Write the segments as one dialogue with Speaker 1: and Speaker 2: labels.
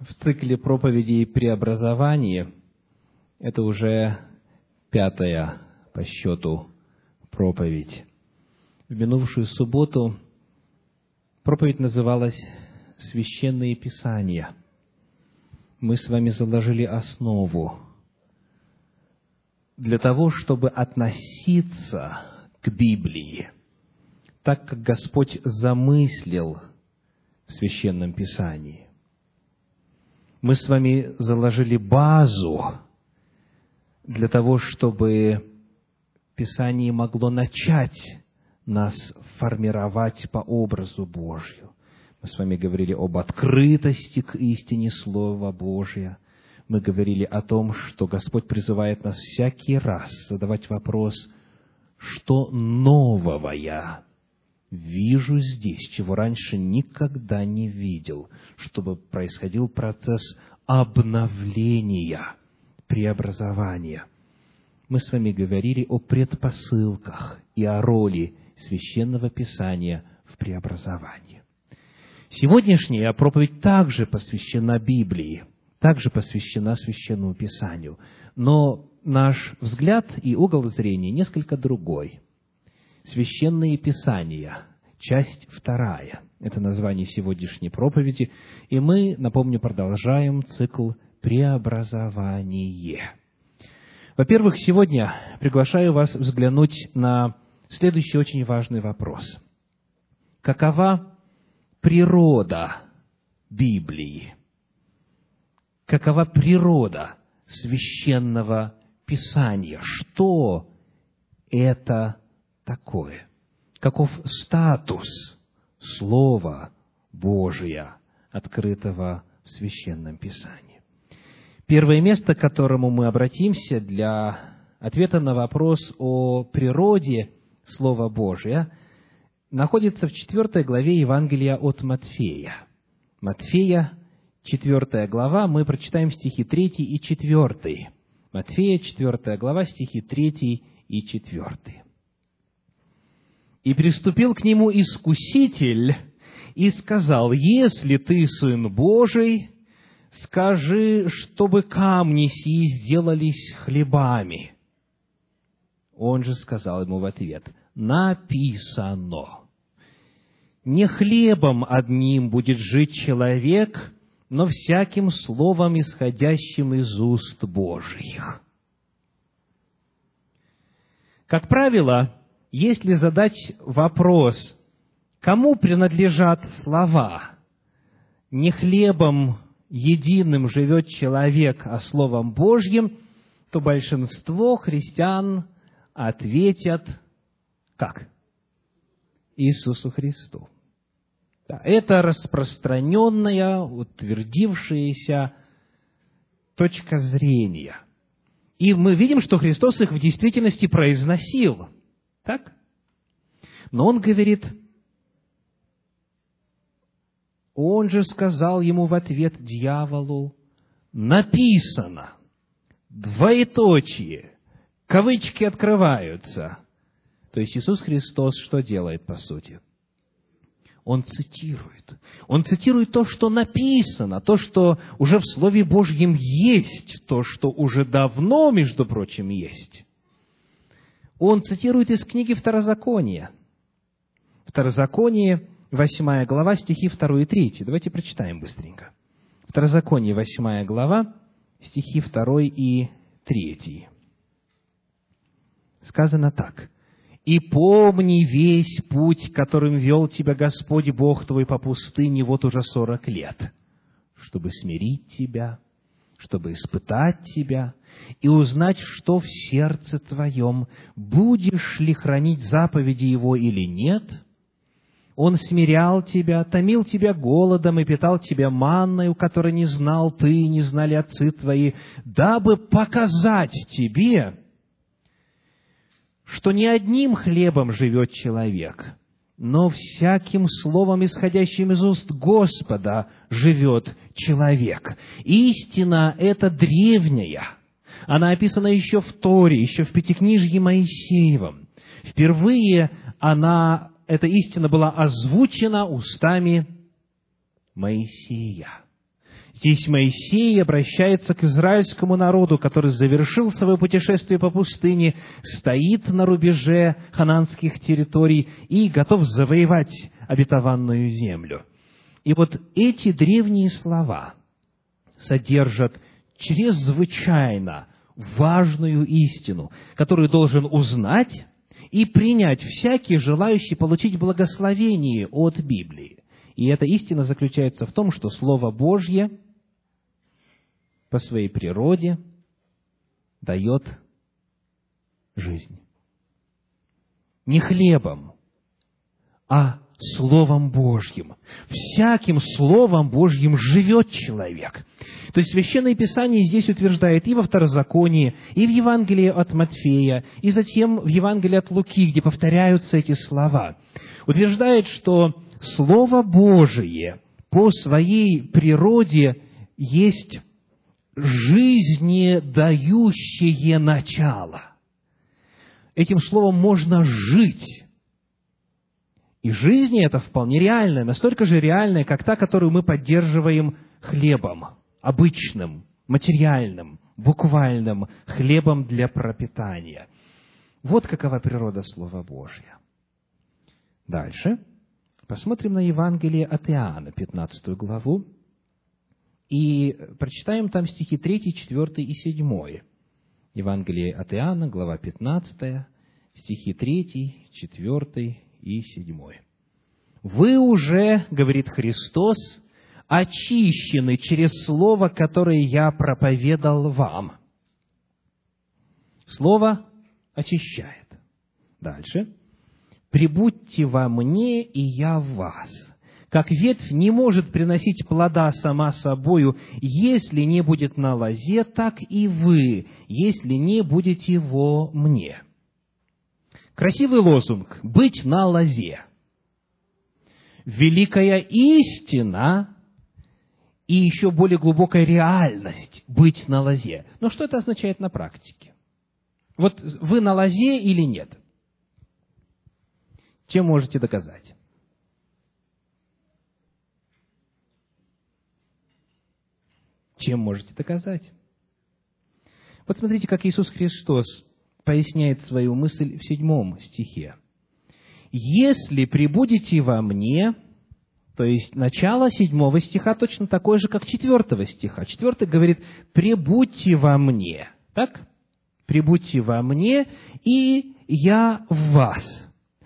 Speaker 1: в цикле проповедей преобразования. Это уже пятая по счету проповедь. В минувшую субботу проповедь называлась «Священные Писания». Мы с вами заложили основу для того, чтобы относиться к Библии так, как Господь замыслил в Священном Писании. Мы с вами заложили базу для того, чтобы Писание могло начать нас формировать по образу Божью. Мы с вами говорили об открытости к истине Слова Божия. Мы говорили о том, что Господь призывает нас всякий раз задавать вопрос, что нового я вижу здесь, чего раньше никогда не видел, чтобы происходил процесс обновления, преобразования. Мы с вами говорили о предпосылках и о роли Священного Писания в преобразовании. Сегодняшняя проповедь также посвящена Библии, также посвящена Священному Писанию, но наш взгляд и угол зрения несколько другой – Священные Писания, часть вторая. Это название сегодняшней проповеди. И мы, напомню, продолжаем цикл «Преобразование». Во-первых, сегодня приглашаю вас взглянуть на следующий очень важный вопрос. Какова природа Библии? Какова природа священного Писания? Что это такое? Каков статус Слова Божия, открытого в Священном Писании? Первое место, к которому мы обратимся для ответа на вопрос о природе Слова Божия, находится в четвертой главе Евангелия от Матфея. Матфея, четвертая глава, мы прочитаем стихи третий и четвертый. Матфея, четвертая глава, стихи третий и четвертый. И приступил к нему искуситель и сказал, «Если ты Сын Божий, скажи, чтобы камни сии сделались хлебами». Он же сказал ему в ответ, «Написано, не хлебом одним будет жить человек, но всяким словом, исходящим из уст Божьих». Как правило, если задать вопрос, кому принадлежат слова, не хлебом единым живет человек, а Словом Божьим, то большинство христиан ответят как? Иисусу Христу. Да, это распространенная, утвердившаяся точка зрения. И мы видим, что Христос их в действительности произносил. Так? Но он говорит, он же сказал ему в ответ дьяволу, написано, двоеточие, кавычки открываются. То есть Иисус Христос что делает по сути? Он цитирует. Он цитирует то, что написано, то, что уже в Слове Божьем есть, то, что уже давно, между прочим, есть он цитирует из книги Второзакония. Второзаконие, 8 глава, стихи 2 и 3. Давайте прочитаем быстренько. Второзаконие, 8 глава, стихи 2 и 3. Сказано так. «И помни весь путь, которым вел тебя Господь Бог твой по пустыне вот уже сорок лет, чтобы смирить тебя, чтобы испытать тебя и узнать, что в сердце твоем, будешь ли хранить заповеди Его или нет. Он смирял тебя, томил тебя голодом и питал тебя манною, которой не знал ты, не знали отцы твои, дабы показать тебе, что не одним хлебом живет человек, но всяким словом, исходящим из уст Господа, живет человек. Истина эта древняя. Она описана еще в Торе, еще в Пятикнижье Моисеевом. Впервые она, эта истина была озвучена устами Моисея. Здесь Моисей обращается к израильскому народу, который завершил свое путешествие по пустыне, стоит на рубеже хананских территорий и готов завоевать обетованную землю. И вот эти древние слова содержат чрезвычайно важную истину, которую должен узнать и принять всякий, желающий получить благословение от Библии. И эта истина заключается в том, что Слово Божье по своей природе дает жизнь. Не хлебом, а Словом Божьим. Всяким Словом Божьим живет человек. То есть Священное Писание здесь утверждает и во Второзаконии, и в Евангелии от Матфея, и затем в Евангелии от Луки, где повторяются эти слова. Утверждает, что Слово Божие по своей природе есть жизнедающее начало. Этим словом можно жить. И жизнь эта вполне реальная, настолько же реальная, как та, которую мы поддерживаем хлебом, обычным, материальным, буквальным хлебом для пропитания. Вот какова природа Слова Божьего. Дальше. Посмотрим на Евангелие от Иоанна, 15 главу, и прочитаем там стихи 3, 4 и 7. Евангелие от Иоанна, глава 15, стихи 3, 4 и 7. «Вы уже, — говорит Христос, — очищены через слово, которое я проповедал вам». Слово очищает. Дальше. «Прибудьте во мне, и я в вас» как ветвь не может приносить плода сама собою, если не будет на лозе, так и вы, если не будете во мне. Красивый лозунг «Быть на лозе». Великая истина и еще более глубокая реальность быть на лозе. Но что это означает на практике? Вот вы на лозе или нет? Чем можете доказать? Чем можете доказать? Вот смотрите, как Иисус Христос поясняет свою мысль в седьмом стихе. «Если прибудете во мне...» То есть начало седьмого стиха точно такое же, как четвертого стиха. Четвертый говорит «прибудьте во мне». Так? «Прибудьте во мне, и я в вас».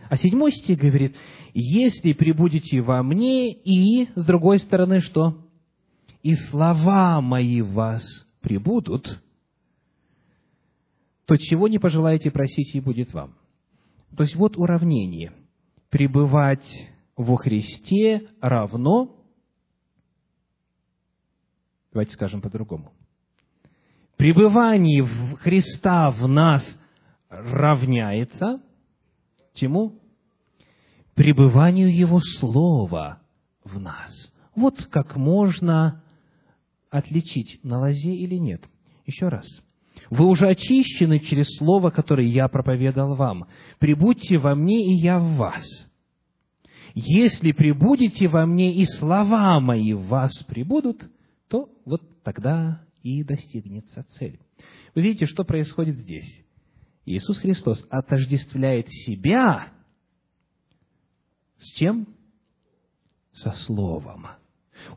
Speaker 1: А седьмой стих говорит «если прибудете во мне, и...» С другой стороны, что? И слова мои в вас прибудут, то чего не пожелаете просить, и будет вам. То есть вот уравнение. Пребывать во Христе равно, давайте скажем по-другому, пребывание Христа в нас равняется чему? Пребыванию Его Слова в нас. Вот как можно отличить, на лозе или нет. Еще раз. Вы уже очищены через слово, которое я проповедовал вам. Прибудьте во мне, и я в вас. Если прибудете во мне, и слова мои в вас прибудут, то вот тогда и достигнется цель. Вы видите, что происходит здесь? Иисус Христос отождествляет себя с чем? Со Словом.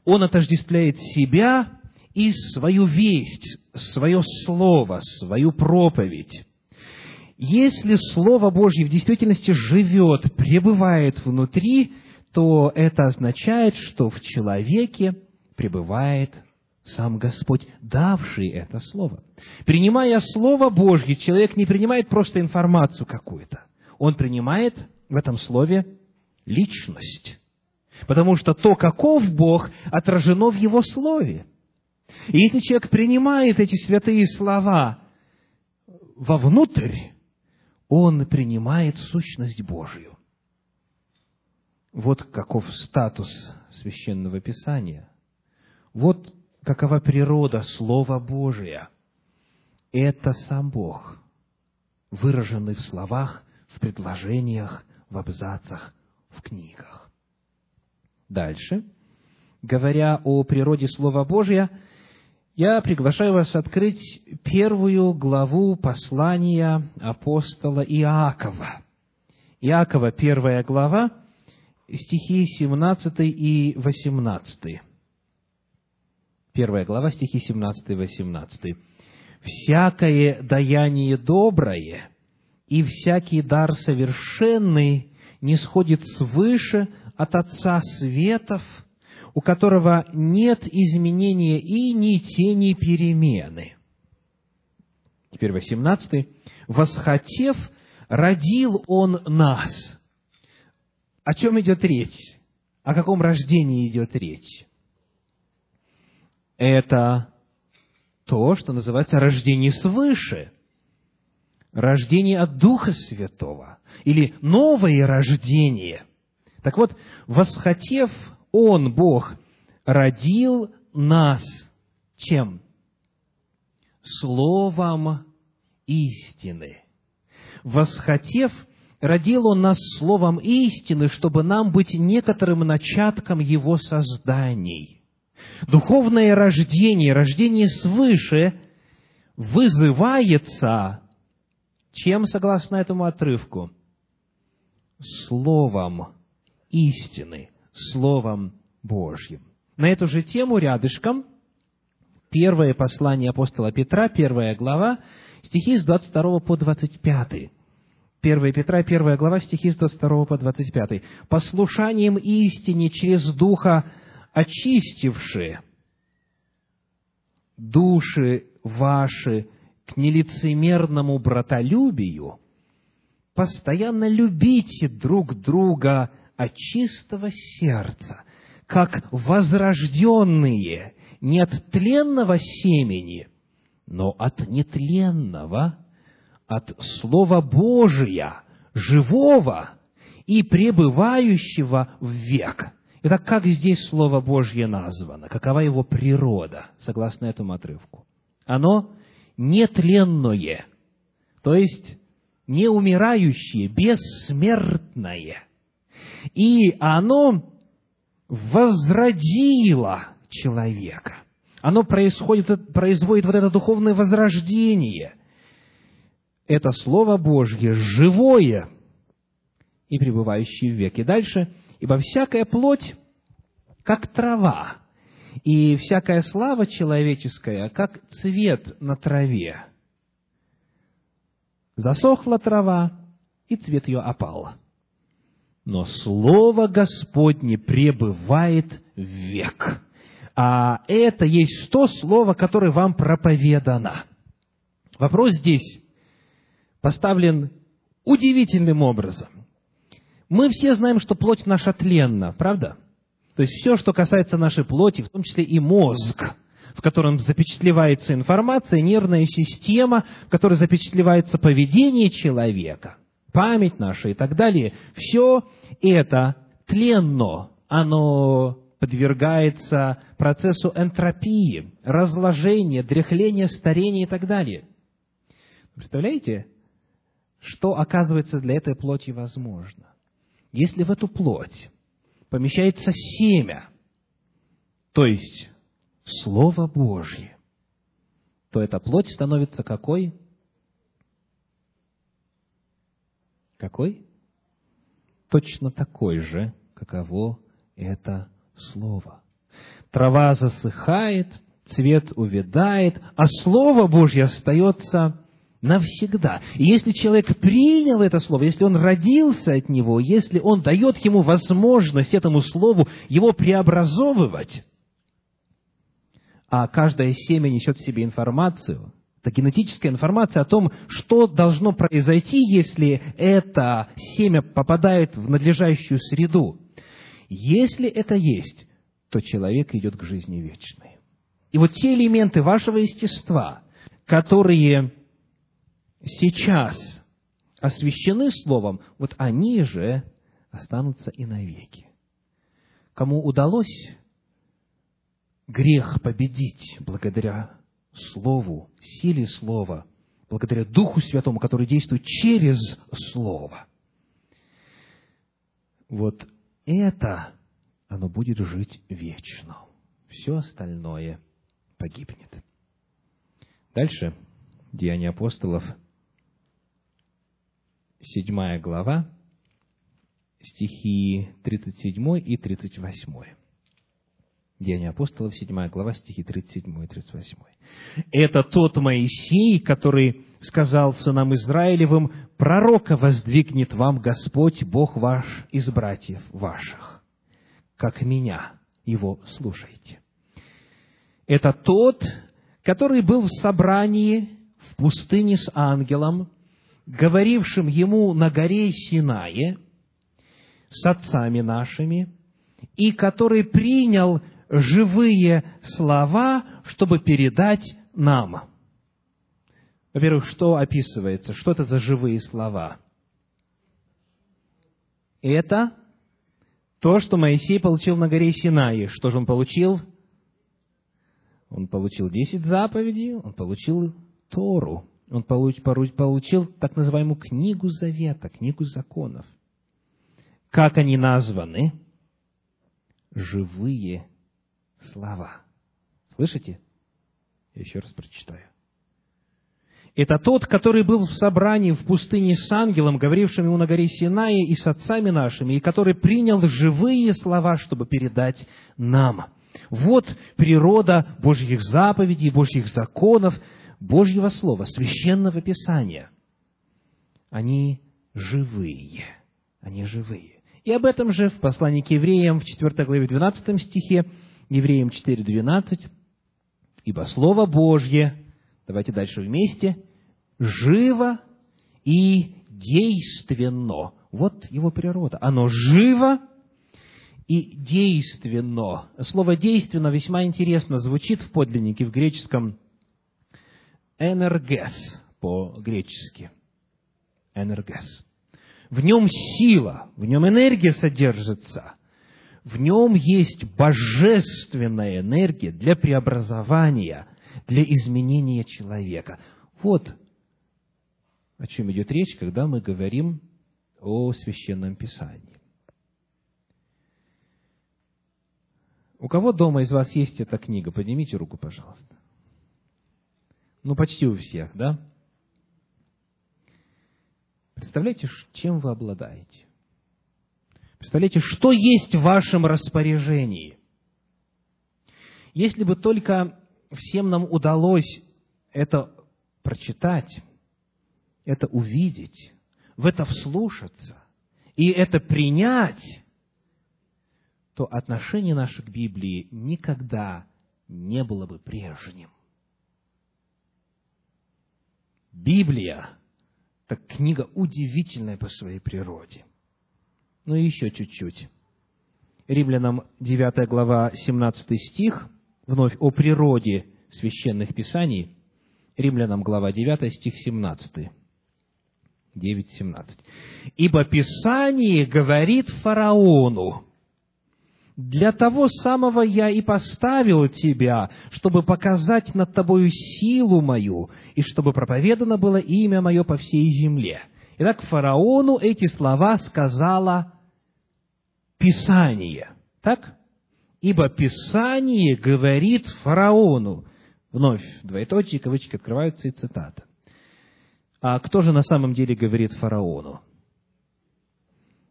Speaker 1: Он отождествляет себя и свою весть, свое слово, свою проповедь. Если Слово Божье в действительности живет, пребывает внутри, то это означает, что в человеке пребывает сам Господь, давший это Слово. Принимая Слово Божье, человек не принимает просто информацию какую-то. Он принимает в этом Слове личность. Потому что то, каков Бог, отражено в Его Слове. И если человек принимает эти святые слова вовнутрь, он принимает сущность Божью. Вот каков статус священного писания. Вот какова природа Слова Божия. Это сам Бог, выраженный в словах, в предложениях, в абзацах, в книгах. Дальше. говоря о природе Слова Божия, я приглашаю вас открыть первую главу послания апостола Иакова. Иакова, первая глава, стихи 17 и 18. Первая глава, стихи 17 и 18. «Всякое даяние доброе и всякий дар совершенный не сходит свыше от Отца Светов, у которого нет изменения и ни тени перемены». Теперь восемнадцатый. «Восхотев, родил Он нас». О чем идет речь? О каком рождении идет речь? Это то, что называется рождение свыше, рождение от Духа Святого, или новое рождение. Так вот, восхотев Он, Бог, родил нас чем? Словом истины. Восхотев, родил Он нас словом истины, чтобы нам быть некоторым начатком Его созданий – Духовное рождение, рождение свыше, вызывается чем, согласно этому отрывку? Словом истины, Словом Божьим. На эту же тему рядышком первое послание апостола Петра, первая глава, стихи с 22 по 25. 1 Петра, первая глава, стихи с 22 по 25. «Послушанием истине через Духа очистившие души ваши к нелицемерному братолюбию, постоянно любите друг друга от чистого сердца, как возрожденные не от тленного семени, но от нетленного, от Слова Божия, живого и пребывающего в век, Итак, как здесь Слово Божье названо? Какова его природа, согласно этому отрывку? Оно нетленное, то есть неумирающее, бессмертное. И оно возродило человека. Оно происходит, производит вот это духовное возрождение. Это Слово Божье живое и пребывающее в веке. Дальше – Ибо всякая плоть, как трава, и всякая слава человеческая, как цвет на траве. Засохла трава, и цвет ее опал. Но Слово Господне пребывает век. А это есть то слово, которое вам проповедано. Вопрос здесь поставлен удивительным образом. Мы все знаем, что плоть наша тленна, правда? То есть все, что касается нашей плоти, в том числе и мозг, в котором запечатлевается информация, нервная система, в которой запечатлевается поведение человека, память наша и так далее, все это тленно, оно подвергается процессу энтропии, разложения, дряхления, старения и так далее. Представляете, что оказывается для этой плоти возможно? если в эту плоть помещается семя, то есть Слово Божье, то эта плоть становится какой? Какой? Точно такой же, каково это Слово. Трава засыхает, цвет увядает, а Слово Божье остается навсегда. И если человек принял это слово, если он родился от него, если он дает ему возможность этому слову его преобразовывать, а каждое семя несет в себе информацию, это генетическая информация о том, что должно произойти, если это семя попадает в надлежащую среду. Если это есть, то человек идет к жизни вечной. И вот те элементы вашего естества, которые сейчас освящены Словом, вот они же останутся и навеки. Кому удалось грех победить благодаря Слову, силе Слова, благодаря Духу Святому, который действует через Слово. Вот это оно будет жить вечно. Все остальное погибнет. Дальше, Деяния апостолов, седьмая глава, стихи 37 и 38. Деяния апостолов, 7 глава, стихи 37 и 38. «Это тот Моисей, который сказал сынам Израилевым, пророка воздвигнет вам Господь, Бог ваш, из братьев ваших, как меня, его слушайте». Это тот, который был в собрании в пустыне с ангелом, говорившим ему на горе Синае с отцами нашими, и который принял живые слова, чтобы передать нам. Во-первых, что описывается? Что это за живые слова? Это то, что Моисей получил на горе Синае. Что же он получил? Он получил десять заповедей, он получил Тору, он получил так называемую книгу Завета, книгу законов. Как они названы? Живые слова. Слышите? Я еще раз прочитаю. Это тот, который был в собрании в пустыне с ангелом, говорившим ему на горе Синае и с отцами нашими, и который принял живые слова, чтобы передать нам. Вот природа Божьих заповедей, Божьих законов, Божьего Слова, Священного Писания. Они живые. Они живые. И об этом же в послании к евреям в 4 главе 12 стихе Евреям 4.12, «Ибо Слово Божье, давайте дальше вместе, живо и действенно». Вот его природа. Оно живо и действенно. Слово «действенно» весьма интересно звучит в подлиннике, в греческом «энергес» по-гречески. «Энергес». В нем сила, в нем энергия содержится – в нем есть божественная энергия для преобразования, для изменения человека. Вот о чем идет речь, когда мы говорим о священном писании. У кого дома из вас есть эта книга? Поднимите руку, пожалуйста. Ну, почти у всех, да? Представляете, чем вы обладаете? Представляете, что есть в вашем распоряжении? Если бы только всем нам удалось это прочитать, это увидеть, в это вслушаться и это принять, то отношение наше к Библии никогда не было бы прежним. Библия – это книга удивительная по своей природе. Ну еще чуть-чуть. Римлянам 9 глава 17 стих, вновь о природе священных писаний. Римлянам глава 9 стих 17. 9.17. «Ибо Писание говорит фараону, для того самого я и поставил тебя, чтобы показать над тобою силу мою, и чтобы проповедано было имя мое по всей земле. Итак, фараону эти слова сказала Писание. Так? Ибо Писание говорит фараону. Вновь, двоеточие, кавычки открываются и цитата. А кто же на самом деле говорит фараону?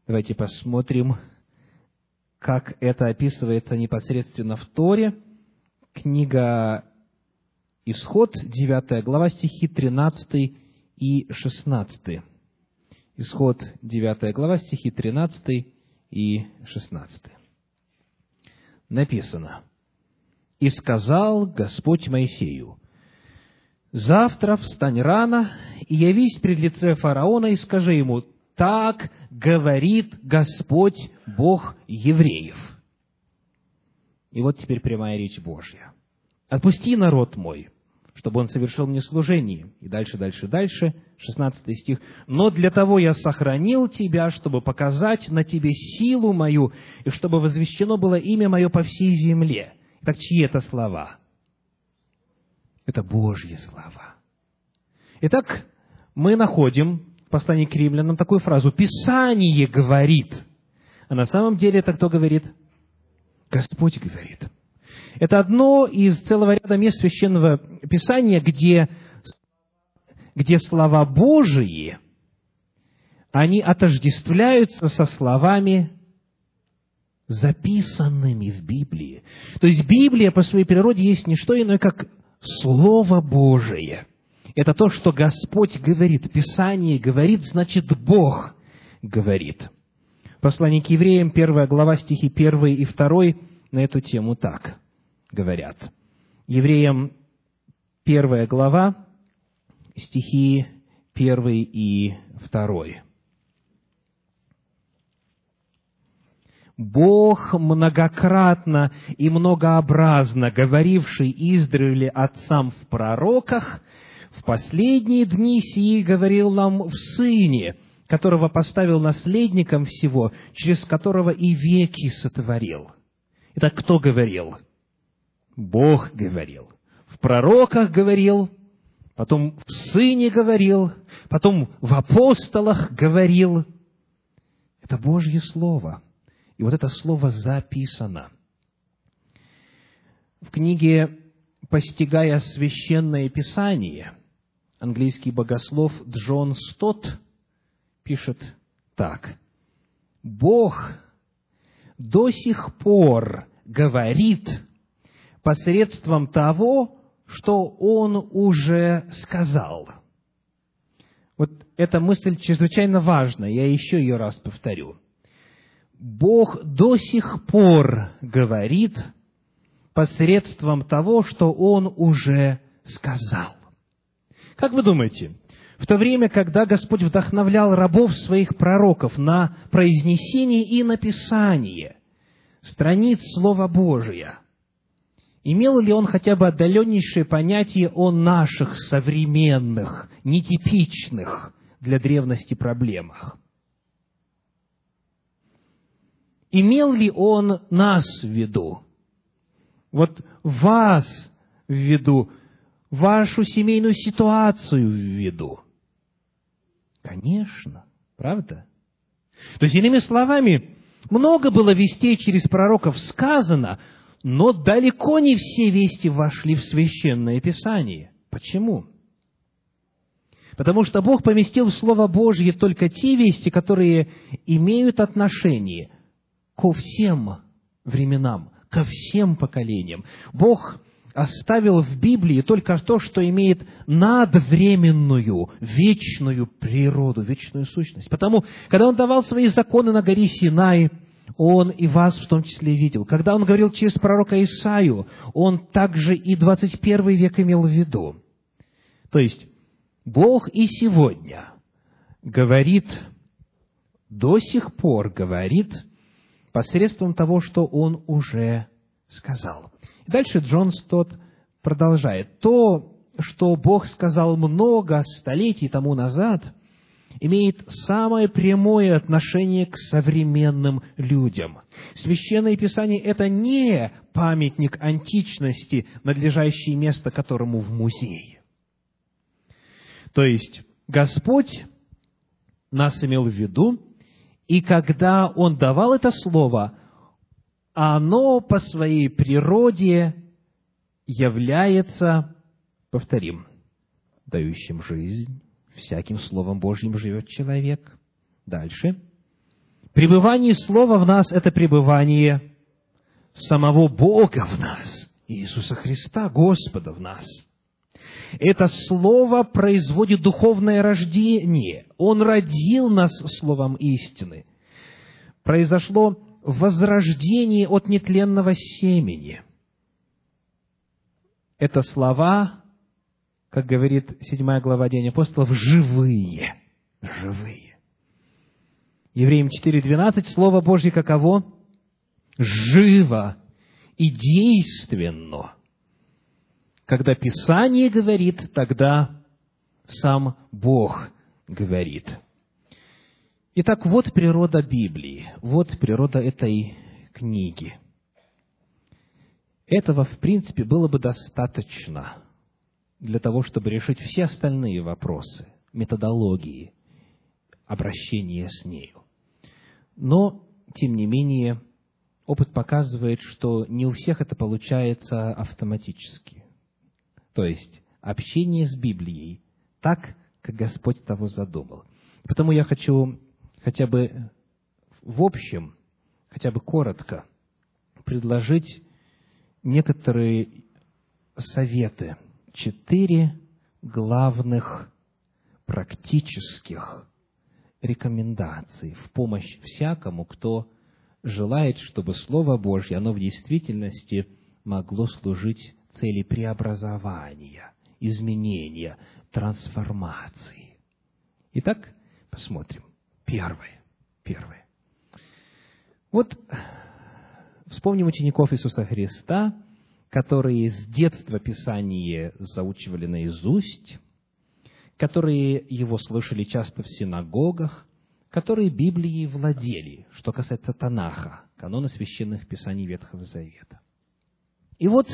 Speaker 1: Давайте посмотрим, как это описывается непосредственно в Торе. Книга Исход, 9 глава, стихи 13 и 16. Исход, 9 глава, стихи 13 и 16. Написано, «И сказал Господь Моисею, «Завтра встань рано и явись пред лице фараона и скажи ему, так говорит Господь Бог евреев». И вот теперь прямая речь Божья. «Отпусти народ мой, чтобы он совершил мне служение. И дальше, дальше, дальше, 16 стих. «Но для того я сохранил тебя, чтобы показать на тебе силу мою, и чтобы возвещено было имя мое по всей земле». Так чьи это слова? Это Божьи слова. Итак, мы находим в послании к римлянам такую фразу «Писание говорит». А на самом деле это кто говорит? Господь говорит. Это одно из целого ряда мест Священного Писания, где, где слова Божии, они отождествляются со словами записанными в Библии. То есть Библия по своей природе есть не что иное, как Слово Божие. Это то, что Господь говорит. Писание говорит, значит, Бог говорит. Послание к евреям, первая глава, стихи 1 и 2 на эту тему так говорят. Евреям первая глава, стихи 1 и 2. Бог многократно и многообразно говоривший издревле отцам в пророках, в последние дни сии говорил нам в Сыне, которого поставил наследником всего, через которого и веки сотворил. Итак, кто говорил? Бог говорил. В пророках говорил, потом в Сыне говорил, потом в апостолах говорил. Это Божье Слово – и вот это слово записано. В книге «Постигая священное писание» английский богослов Джон Стот пишет так. Бог до сих пор говорит посредством того, что Он уже сказал. Вот эта мысль чрезвычайно важна, я еще ее раз повторю. Бог до сих пор говорит посредством того, что Он уже сказал. Как вы думаете, в то время, когда Господь вдохновлял рабов своих пророков на произнесение и написание страниц Слова Божия, имел ли он хотя бы отдаленнейшее понятие о наших современных, нетипичных для древности проблемах? имел ли он нас в виду? Вот вас в виду, вашу семейную ситуацию в виду? Конечно, правда? То есть, иными словами, много было вестей через пророков сказано, но далеко не все вести вошли в Священное Писание. Почему? Потому что Бог поместил в Слово Божье только те вести, которые имеют отношение ко всем временам, ко всем поколениям. Бог оставил в Библии только то, что имеет надвременную, вечную природу, вечную сущность. Потому, когда Он давал свои законы на горе Синай, Он и вас в том числе видел. Когда Он говорил через пророка Исаию, Он также и 21 век имел в виду. То есть, Бог и сегодня говорит, до сих пор говорит – посредством того, что он уже сказал. Дальше Джон Стот продолжает. То, что Бог сказал много столетий тому назад, имеет самое прямое отношение к современным людям. Священное Писание – это не памятник античности, надлежащее место которому в музее. То есть, Господь нас имел в виду, и когда он давал это слово, оно по своей природе является, повторим, дающим жизнь. Всяким Словом Божьим живет человек. Дальше. Пребывание Слова в нас – это пребывание самого Бога в нас, Иисуса Христа, Господа в нас – это слово производит духовное рождение. Он родил нас словом истины. Произошло возрождение от нетленного семени. Это слова, как говорит седьмая глава Деяния апостолов, живые. Живые. Евреям 4.12, Слово Божье каково? Живо и действенно когда Писание говорит, тогда сам Бог говорит. Итак, вот природа Библии, вот природа этой книги. Этого, в принципе, было бы достаточно для того, чтобы решить все остальные вопросы методологии обращения с нею. Но, тем не менее, опыт показывает, что не у всех это получается автоматически. То есть, общение с Библией так, как Господь того задумал. Потому я хочу хотя бы в общем, хотя бы коротко, предложить некоторые советы, четыре главных практических рекомендаций в помощь всякому, кто желает, чтобы Слово Божье, оно в действительности могло служить цели преобразования, изменения, трансформации. Итак, посмотрим. Первое. Первое. Вот вспомним учеников Иисуса Христа, которые с детства Писание заучивали наизусть, которые его слышали часто в синагогах, которые Библией владели, что касается Танаха, канона священных писаний Ветхого Завета. И вот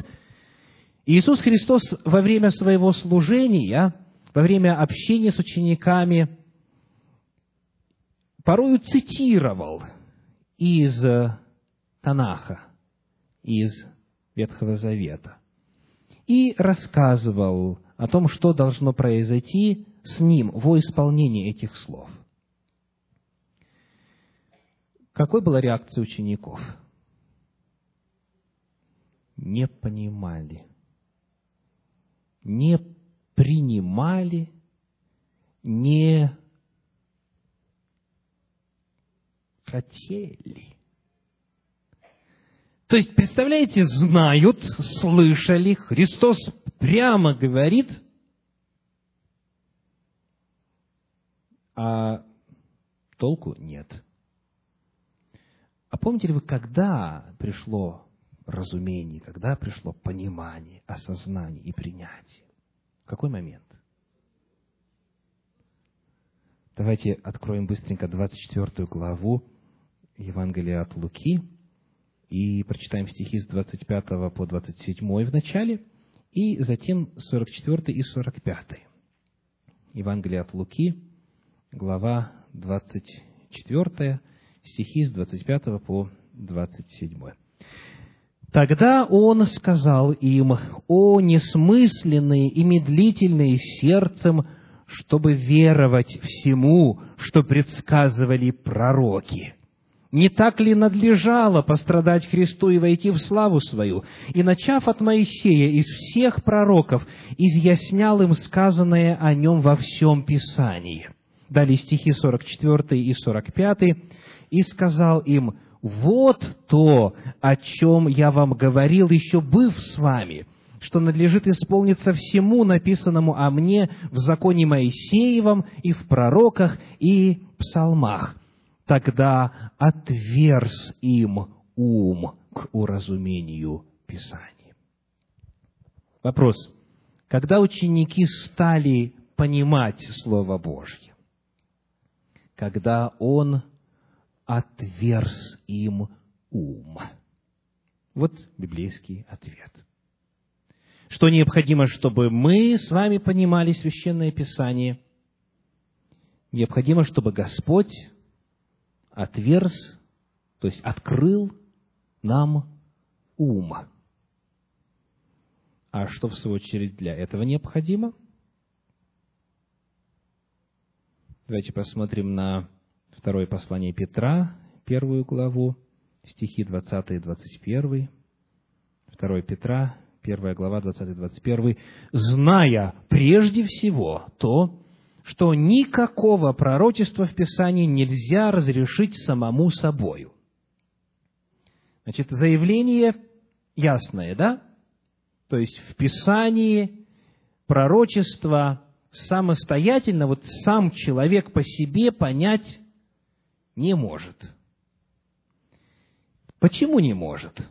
Speaker 1: Иисус Христос во время своего служения, во время общения с учениками, порою цитировал из Танаха, из Ветхого Завета, и рассказывал о том, что должно произойти с ним во исполнении этих слов. Какой была реакция учеников? Не понимали, не принимали, не хотели. То есть, представляете, знают, слышали, Христос прямо говорит, а толку нет. А помните ли вы, когда пришло разумение, когда пришло понимание, осознание и принятие? В какой момент? Давайте откроем быстренько 24 главу Евангелия от Луки и прочитаем стихи с 25 по 27 в начале, и затем 44 и 45. Евангелие от Луки, глава 24, стихи с 25 по 27. Тогда он сказал им, «О несмысленные и медлительные сердцем, чтобы веровать всему, что предсказывали пророки. Не так ли надлежало пострадать Христу и войти в славу свою? И, начав от Моисея из всех пророков, изъяснял им сказанное о нем во всем Писании». Далее стихи 44 и 45. «И сказал им, вот то, о чем я вам говорил, еще быв с вами, что надлежит исполниться всему написанному о мне в законе Моисеевом и в пророках и псалмах. Тогда отверз им ум к уразумению Писаний. Вопрос. Когда ученики стали понимать Слово Божье? Когда Он отверз им ум. Вот библейский ответ. Что необходимо, чтобы мы с вами понимали Священное Писание? Необходимо, чтобы Господь отверз, то есть открыл нам ум. А что, в свою очередь, для этого необходимо? Давайте посмотрим на Второе послание Петра, первую главу, стихи 20 и 21. Второе Петра, первая глава, 20 и 21. «Зная прежде всего то, что никакого пророчества в Писании нельзя разрешить самому собою». Значит, заявление ясное, да? То есть в Писании пророчество самостоятельно, вот сам человек по себе понять не может. Почему не может?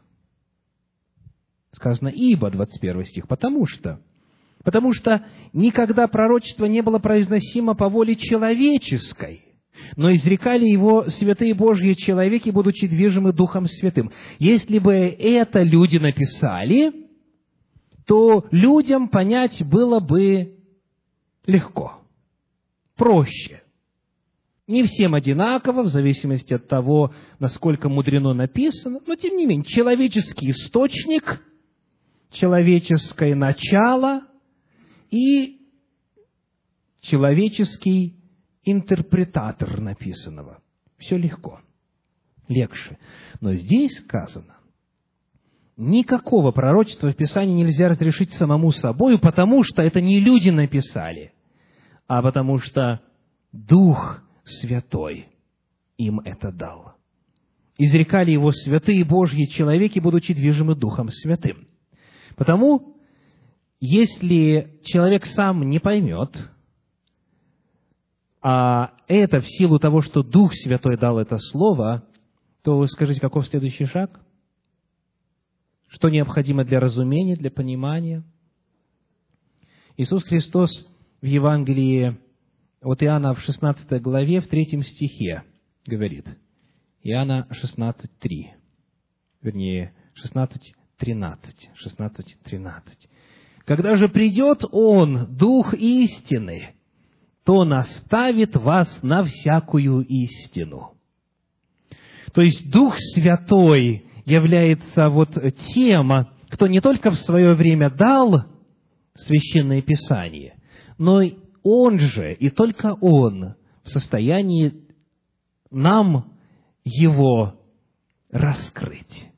Speaker 1: Сказано «ибо», 21 стих, потому что. Потому что никогда пророчество не было произносимо по воле человеческой, но изрекали его святые Божьи человеки, будучи движимы Духом Святым. Если бы это люди написали, то людям понять было бы легко, проще. Не всем одинаково, в зависимости от того, насколько мудрено написано, но тем не менее, человеческий источник, человеческое начало и человеческий интерпретатор написанного. Все легко, легче. Но здесь сказано, никакого пророчества в Писании нельзя разрешить самому собою, потому что это не люди написали, а потому что Дух Святой им это дал. Изрекали его святые Божьи человеки, будучи движимы Духом Святым. Потому, если человек сам не поймет, а это в силу того, что Дух Святой дал это слово, то скажите, каков следующий шаг? Что необходимо для разумения, для понимания? Иисус Христос в Евангелии от Иоанна в 16 главе, в 3 стихе говорит, Иоанна 16.3, вернее, 16.13, 16.13. «Когда же придет Он, Дух истины, то наставит вас на всякую истину». То есть Дух Святой является вот тем, кто не только в свое время дал Священное Писание, но он же, и только Он, в состоянии нам его раскрыть.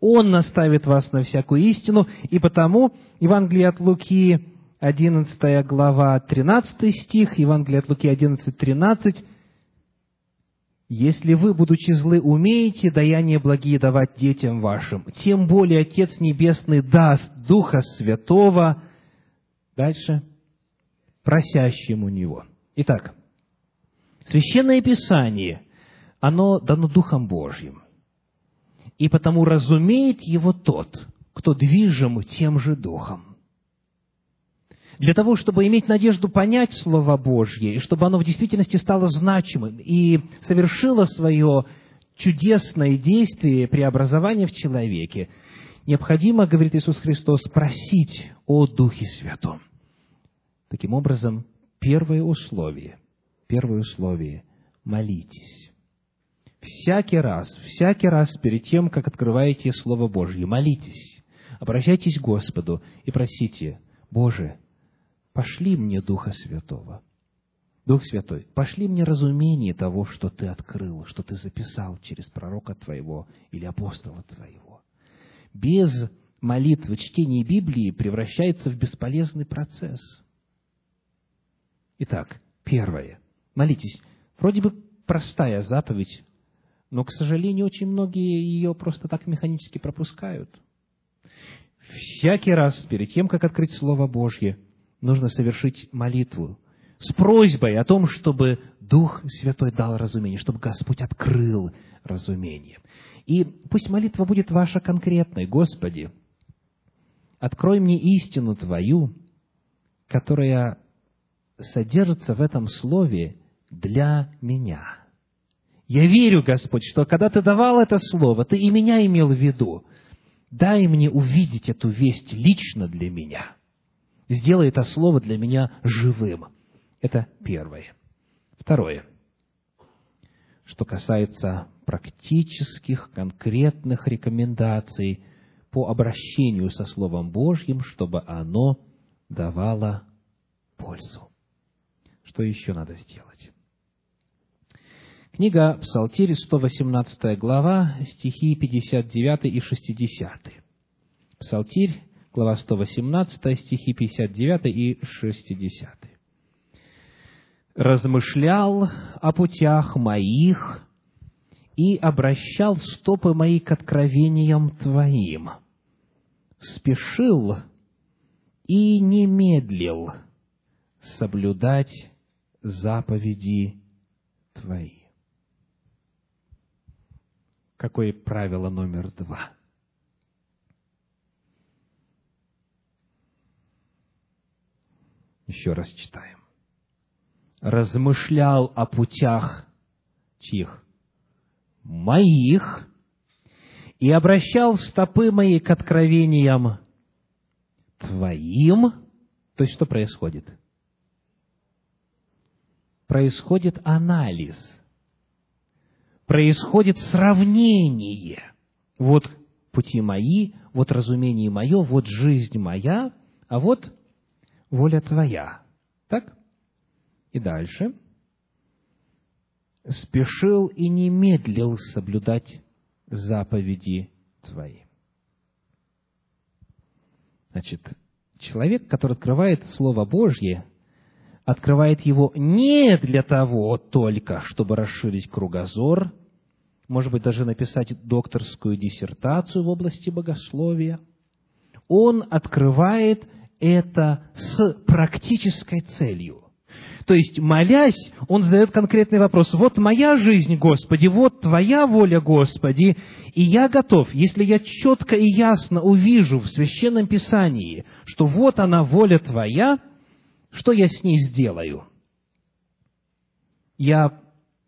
Speaker 1: Он наставит вас на всякую истину, и потому Евангелие от Луки, 11 глава, 13 стих, Евангелие от Луки 11, 13, «Если вы, будучи злы, умеете даяния благие давать детям вашим, тем более Отец Небесный даст Духа Святого». Дальше просящим у Него. Итак, Священное Писание, оно дано Духом Божьим. И потому разумеет его тот, кто движим тем же Духом. Для того, чтобы иметь надежду понять Слово Божье, и чтобы оно в действительности стало значимым и совершило свое чудесное действие преобразования в человеке, необходимо, говорит Иисус Христос, просить о Духе Святом. Таким образом, первое условие, первое условие – молитесь. Всякий раз, всякий раз перед тем, как открываете Слово Божье, молитесь, обращайтесь к Господу и просите, Боже, пошли мне Духа Святого. Дух Святой, пошли мне разумение того, что Ты открыл, что Ты записал через пророка Твоего или апостола Твоего. Без молитвы чтение Библии превращается в бесполезный процесс – Итак, первое. Молитесь. Вроде бы простая заповедь, но, к сожалению, очень многие ее просто так механически пропускают. Всякий раз, перед тем, как открыть Слово Божье, нужно совершить молитву с просьбой о том, чтобы Дух Святой дал разумение, чтобы Господь открыл разумение. И пусть молитва будет ваша конкретной. Господи, открой мне истину Твою, которая содержится в этом слове «для меня». Я верю, Господь, что когда Ты давал это слово, Ты и меня имел в виду. Дай мне увидеть эту весть лично для меня. Сделай это слово для меня живым. Это первое. Второе. Что касается практических, конкретных рекомендаций по обращению со Словом Божьим, чтобы оно давало пользу. Что еще надо сделать? Книга Псалтирь, 118 глава, стихи 59 и 60. Псалтирь, глава 118, стихи 59 и 60. «Размышлял о путях моих и обращал стопы мои к откровениям Твоим, спешил и не медлил соблюдать заповеди Твои. Какое правило номер два? Еще раз читаем. Размышлял о путях чьих? Моих, и обращал стопы мои к откровениям Твоим. То есть, что происходит? происходит анализ, происходит сравнение. Вот пути мои, вот разумение мое, вот жизнь моя, а вот воля твоя. Так? И дальше. Спешил и не медлил соблюдать заповеди твои. Значит, человек, который открывает Слово Божье, открывает его не для того только, чтобы расширить кругозор, может быть, даже написать докторскую диссертацию в области богословия. Он открывает это с практической целью. То есть, молясь, он задает конкретный вопрос. Вот моя жизнь, Господи, вот Твоя воля, Господи, и я готов, если я четко и ясно увижу в Священном Писании, что вот она воля Твоя, что я с ней сделаю? Я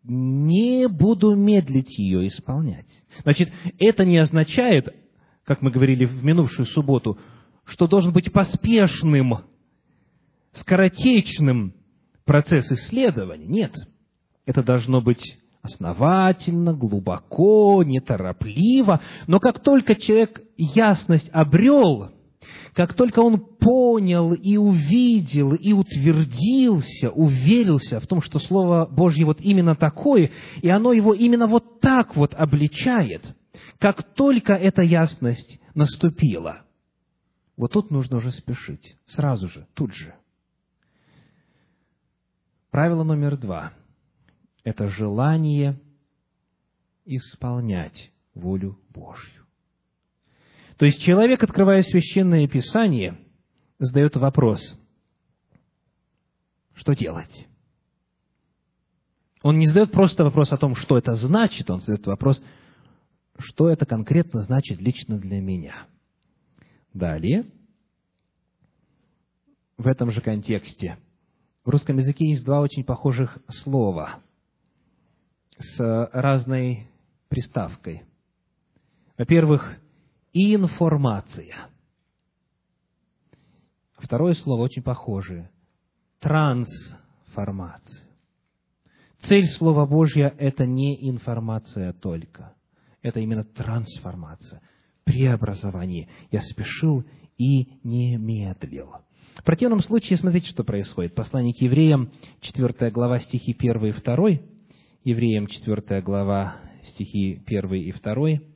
Speaker 1: не буду медлить ее исполнять. Значит, это не означает, как мы говорили в минувшую субботу, что должен быть поспешным, скоротечным процесс исследования. Нет. Это должно быть основательно, глубоко, неторопливо. Но как только человек ясность обрел, как только он понял и увидел, и утвердился, уверился в том, что Слово Божье вот именно такое, и оно его именно вот так вот обличает, как только эта ясность наступила, вот тут нужно уже спешить, сразу же, тут же. Правило номер два – это желание исполнять волю Божью. То есть человек, открывая священное писание, задает вопрос, что делать? Он не задает просто вопрос о том, что это значит, он задает вопрос, что это конкретно значит лично для меня. Далее, в этом же контексте, в русском языке есть два очень похожих слова с разной приставкой. Во-первых, информация. Второе слово очень похожее. Трансформация. Цель Слова Божья – это не информация только. Это именно трансформация, преобразование. Я спешил и не медлил. В противном случае, смотрите, что происходит. Послание к евреям, 4 глава, стихи 1 и 2. Евреям, 4 глава, стихи 1 и 2.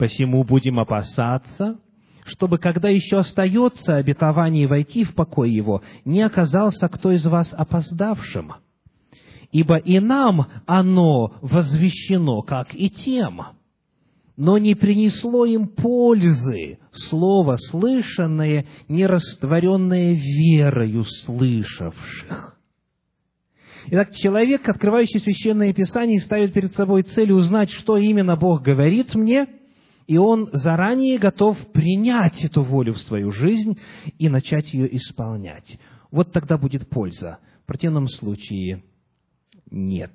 Speaker 1: Посему будем опасаться, чтобы, когда еще остается обетование войти в покой его, не оказался кто из вас опоздавшим. Ибо и нам оно возвещено, как и тем, но не принесло им пользы слово слышанное, не растворенное верою слышавших. Итак, человек, открывающий Священное Писание, ставит перед собой цель узнать, что именно Бог говорит мне – и он заранее готов принять эту волю в свою жизнь и начать ее исполнять. Вот тогда будет польза. В противном случае нет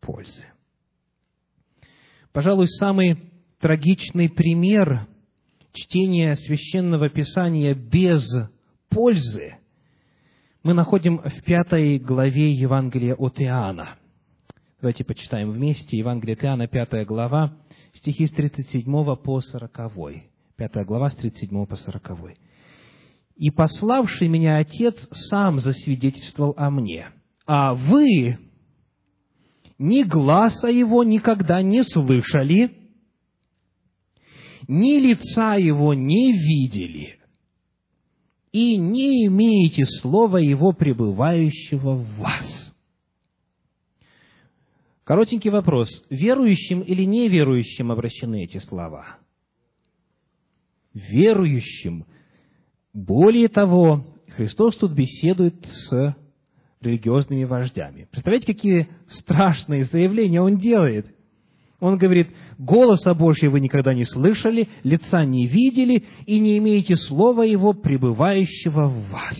Speaker 1: пользы. Пожалуй, самый трагичный пример чтения священного писания без пользы мы находим в пятой главе Евангелия от Иоанна. Давайте почитаем вместе. Евангелие от Иоанна, пятая глава, стихи с 37 по 40. Пятая глава с 37 по 40. «И пославший меня Отец сам засвидетельствовал о мне, а вы ни глаза его никогда не слышали, ни лица его не видели, и не имеете слова его пребывающего в вас». Коротенький вопрос. Верующим или неверующим обращены эти слова? Верующим. Более того, Христос тут беседует с религиозными вождями. Представляете, какие страшные заявления Он делает? Он говорит, голоса Божьего вы никогда не слышали, лица не видели, и не имеете слова Его, пребывающего в вас.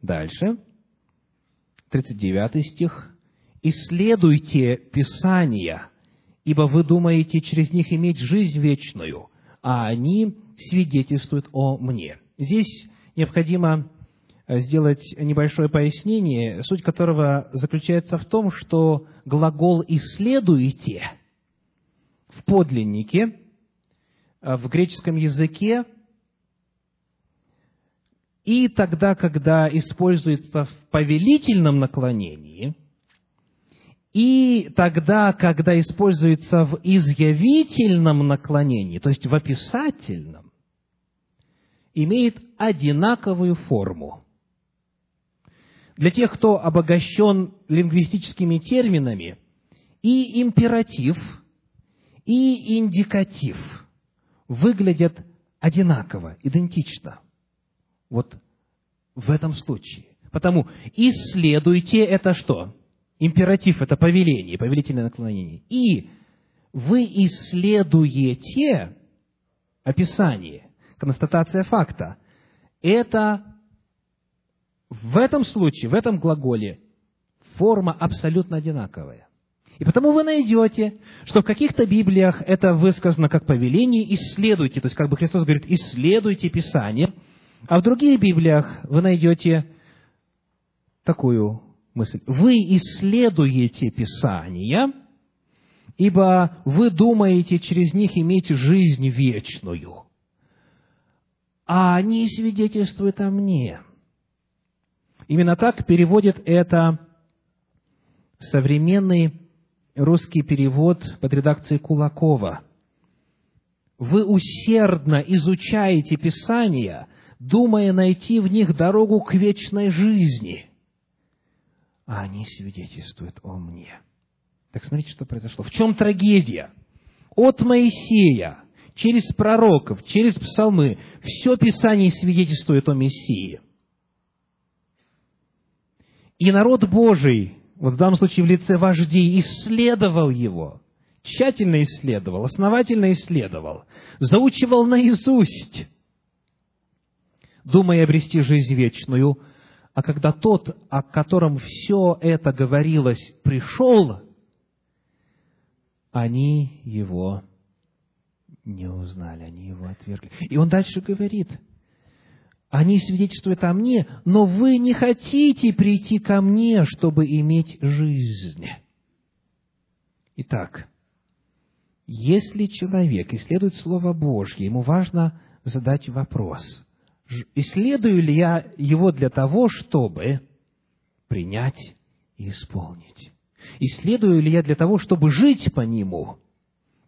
Speaker 1: Дальше, 39 стих исследуйте Писания, ибо вы думаете через них иметь жизнь вечную, а они свидетельствуют о мне. Здесь необходимо э, сделать небольшое пояснение, суть которого заключается в том, что глагол «исследуете» в подлиннике, э, в греческом языке, и тогда, когда используется в повелительном наклонении – и тогда, когда используется в изъявительном наклонении, то есть в описательном, имеет одинаковую форму. Для тех, кто обогащен лингвистическими терминами, и императив, и индикатив выглядят одинаково, идентично. Вот в этом случае. Потому исследуйте это что? Императив – это повеление, повелительное наклонение. И вы исследуете описание, констатация факта. Это в этом случае, в этом глаголе форма абсолютно одинаковая. И потому вы найдете, что в каких-то Библиях это высказано как повеление «исследуйте», то есть как бы Христос говорит «исследуйте Писание», а в других Библиях вы найдете такую мысль. Вы исследуете Писания, ибо вы думаете через них иметь жизнь вечную. А они свидетельствуют о мне. Именно так переводит это современный русский перевод под редакцией Кулакова. Вы усердно изучаете Писания, думая найти в них дорогу к вечной жизни – а они свидетельствуют о мне. Так смотрите, что произошло. В чем трагедия? От Моисея, через пророков, через псалмы, все Писание свидетельствует о Мессии. И народ Божий, вот в данном случае в лице вождей, исследовал его, тщательно исследовал, основательно исследовал, заучивал наизусть, думая обрести жизнь вечную – а когда тот, о котором все это говорилось, пришел, они его не узнали, они его отвергли. И он дальше говорит, они свидетельствуют о мне, но вы не хотите прийти ко мне, чтобы иметь жизнь. Итак, если человек исследует Слово Божье, ему важно задать вопрос – исследую ли я его для того, чтобы принять и исполнить? Исследую ли я для того, чтобы жить по нему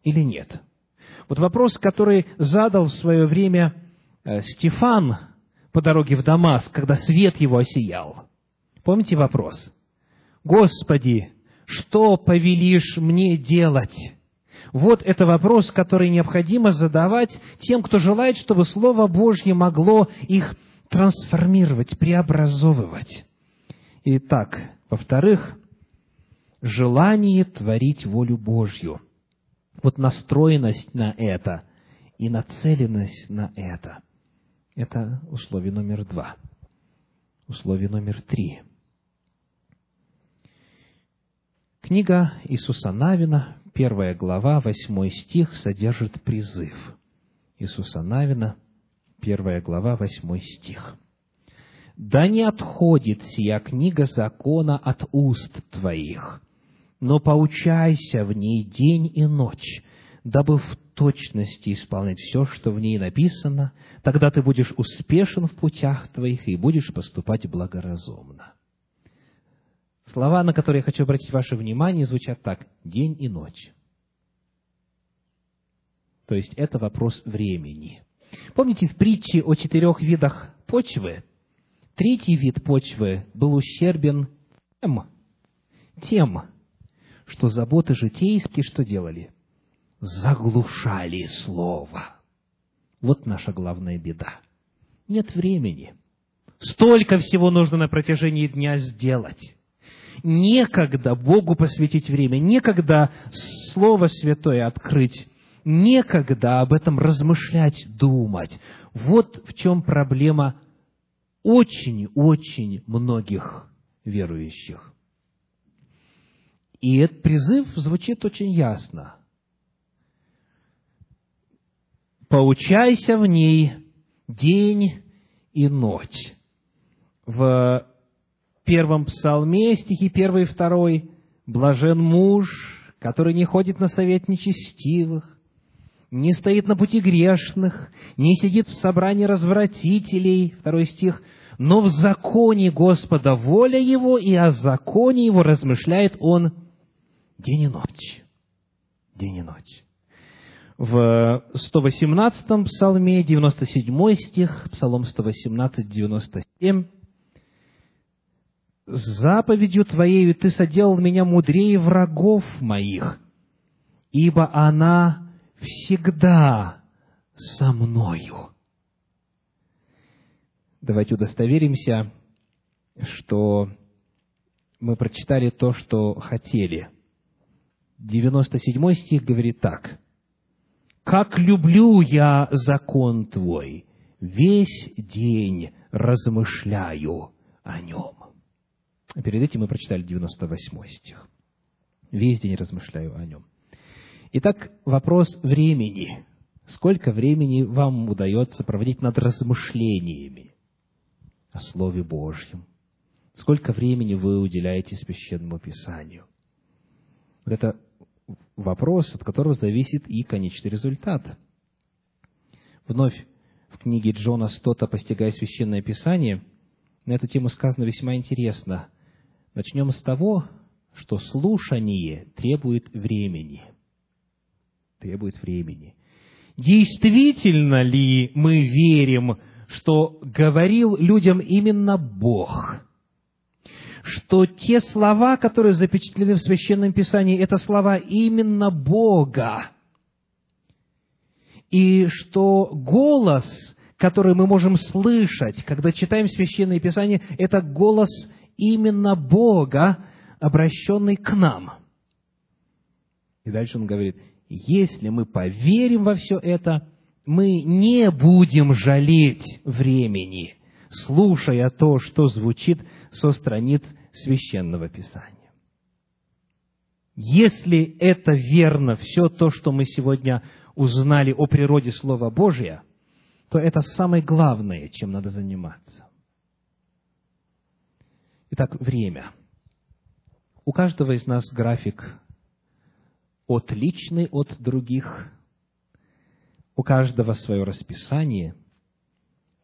Speaker 1: или нет? Вот вопрос, который задал в свое время э, Стефан по дороге в Дамаск, когда свет его осиял. Помните вопрос? «Господи, что повелишь мне делать?» Вот это вопрос, который необходимо задавать тем, кто желает, чтобы Слово Божье могло их трансформировать, преобразовывать. Итак, во-вторых, желание творить волю Божью. Вот настроенность на это и нацеленность на это. Это условие номер два. Условие номер три. Книга Иисуса Навина, первая глава, восьмой стих содержит призыв. Иисуса Навина, первая глава, восьмой стих. «Да не отходит сия книга закона от уст твоих, но поучайся в ней день и ночь, дабы в точности исполнять все, что в ней написано, тогда ты будешь успешен в путях твоих и будешь поступать благоразумно». Слова, на которые я хочу обратить ваше внимание, звучат так – день и ночь. То есть это вопрос времени. Помните в притче о четырех видах почвы? Третий вид почвы был ущербен тем, тем, что заботы житейские что делали? Заглушали слово. Вот наша главная беда. Нет времени. Столько всего нужно на протяжении дня сделать некогда Богу посвятить время, некогда Слово Святое открыть, некогда об этом размышлять, думать. Вот в чем проблема очень-очень многих верующих. И этот призыв звучит очень ясно. Поучайся в ней день и ночь. В первом псалме, стихи первый и второй, «Блажен муж, который не ходит на совет нечестивых, не стоит на пути грешных, не сидит в собрании развратителей». Второй стих – но в законе Господа воля его, и о законе его размышляет он день и ночь. День и ночь. В 118-м псалме, 97 стих, псалом 118, 97, «Заповедью Твоею Ты соделал меня мудрее врагов моих, ибо она всегда со мною». Давайте удостоверимся, что мы прочитали то, что хотели. 97 стих говорит так. «Как люблю я закон Твой, весь день размышляю о нем». Перед этим мы прочитали 98 стих. Весь день размышляю о нем. Итак, вопрос времени. Сколько времени вам удается проводить над размышлениями? о Слове Божьем? Сколько времени вы уделяете Священному Писанию? Вот это вопрос, от которого зависит и конечный результат. Вновь в книге Джона Стота «Постигая Священное Писание» на эту тему сказано весьма интересно. Начнем с того, что слушание требует времени. Требует времени. Действительно ли мы верим что говорил людям именно Бог, что те слова, которые запечатлены в Священном Писании, это слова именно Бога, и что голос, который мы можем слышать, когда читаем Священное Писание, это голос именно Бога, обращенный к нам. И дальше он говорит, если мы поверим во все это, мы не будем жалеть времени, слушая то, что звучит со страниц Священного Писания. Если это верно, все то, что мы сегодня узнали о природе Слова Божия, то это самое главное, чем надо заниматься. Итак, время. У каждого из нас график отличный от других, у каждого свое расписание,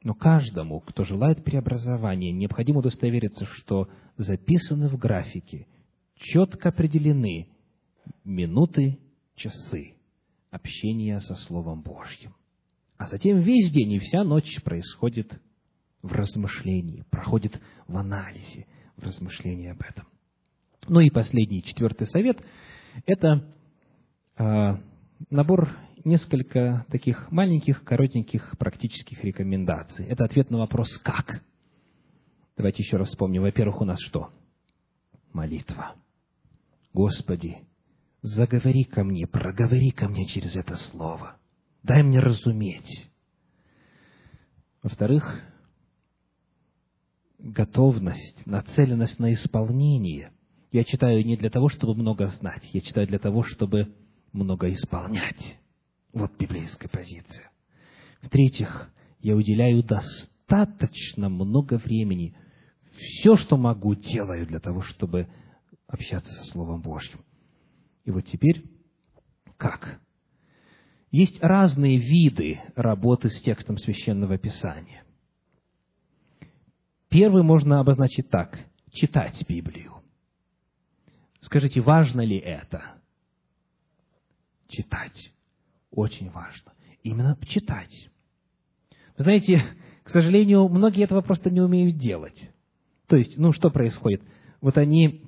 Speaker 1: но каждому, кто желает преобразования, необходимо удостовериться, что записаны в графике, четко определены минуты, часы общения со Словом Божьим. А затем весь день и вся ночь происходит в размышлении, проходит в анализе, в размышлении об этом. Ну и последний, четвертый совет – это э, набор несколько таких маленьких, коротеньких практических рекомендаций. Это ответ на вопрос «как?». Давайте еще раз вспомним. Во-первых, у нас что? Молитва. Господи, заговори ко мне, проговори ко мне через это слово. Дай мне разуметь. Во-вторых, готовность, нацеленность на исполнение. Я читаю не для того, чтобы много знать, я читаю для того, чтобы много исполнять. Вот библейская позиция. В-третьих, я уделяю достаточно много времени. Все, что могу, делаю для того, чтобы общаться со Словом Божьим. И вот теперь как? Есть разные виды работы с текстом Священного Писания. Первый можно обозначить так – читать Библию. Скажите, важно ли это? Читать очень важно. Именно читать. Вы знаете, к сожалению, многие этого просто не умеют делать. То есть, ну что происходит? Вот они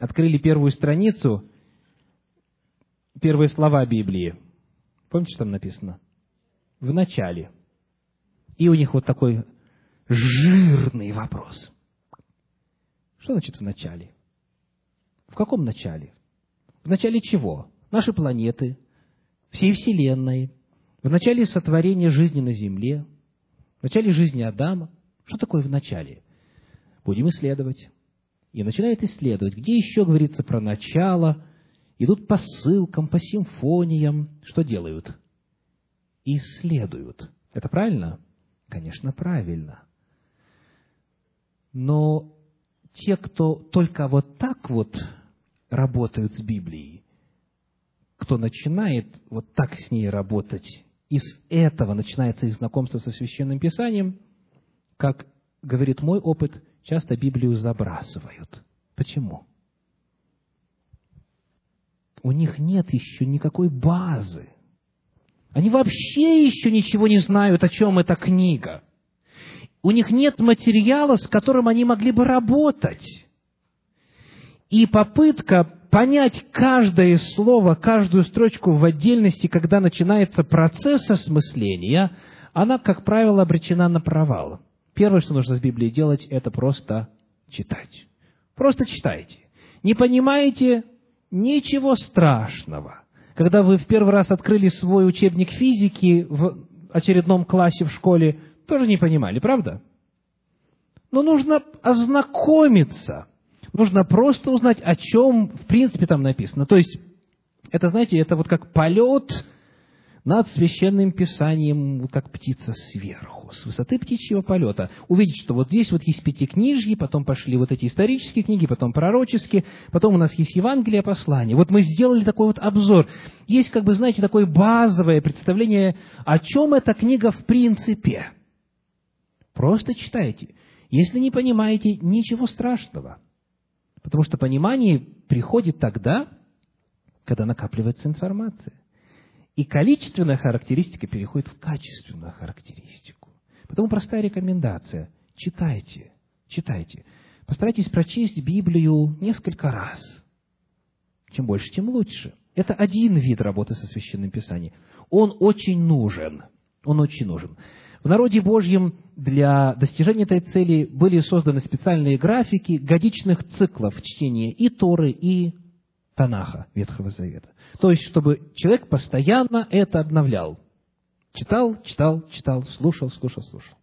Speaker 1: открыли первую страницу, первые слова Библии. Помните, что там написано? В начале. И у них вот такой жирный вопрос. Что значит в начале? В каком начале? В начале чего? Нашей планеты, всей Вселенной, в начале сотворения жизни на земле, в начале жизни Адама. Что такое в начале? Будем исследовать. И начинают исследовать, где еще говорится про начало, идут по ссылкам, по симфониям. Что делают? Исследуют. Это правильно? Конечно, правильно. Но те, кто только вот так вот работают с Библией, кто начинает вот так с ней работать, из этого начинается их знакомство со Священным Писанием, как говорит мой опыт, часто Библию забрасывают. Почему? У них нет еще никакой базы. Они вообще еще ничего не знают, о чем эта книга. У них нет материала, с которым они могли бы работать. И попытка понять каждое слово, каждую строчку в отдельности, когда начинается процесс осмысления, она, как правило, обречена на провал. Первое, что нужно с Библией делать, это просто читать. Просто читайте. Не понимаете? Ничего страшного. Когда вы в первый раз открыли свой учебник физики в очередном классе в школе, тоже не понимали, правда? Но нужно ознакомиться. Нужно просто узнать, о чем в принципе там написано. То есть, это, знаете, это вот как полет над священным писанием, как птица сверху, с высоты птичьего полета. Увидеть, что вот здесь вот есть пятикнижье, потом пошли вот эти исторические книги, потом пророческие, потом у нас есть Евангелие, послание. Вот мы сделали такой вот обзор. Есть, как бы, знаете, такое базовое представление, о чем эта книга в принципе. Просто читайте. Если не понимаете, ничего страшного. Потому что понимание приходит тогда, когда накапливается информация. И количественная характеристика переходит в качественную характеристику. Потому простая рекомендация. Читайте, читайте. Постарайтесь прочесть Библию несколько раз. Чем больше, тем лучше. Это один вид работы со Священным Писанием. Он очень нужен. Он очень нужен. В народе Божьем для достижения этой цели были созданы специальные графики годичных циклов чтения и Торы, и Танаха Ветхого Завета. То есть, чтобы человек постоянно это обновлял. Читал, читал, читал, слушал, слушал, слушал.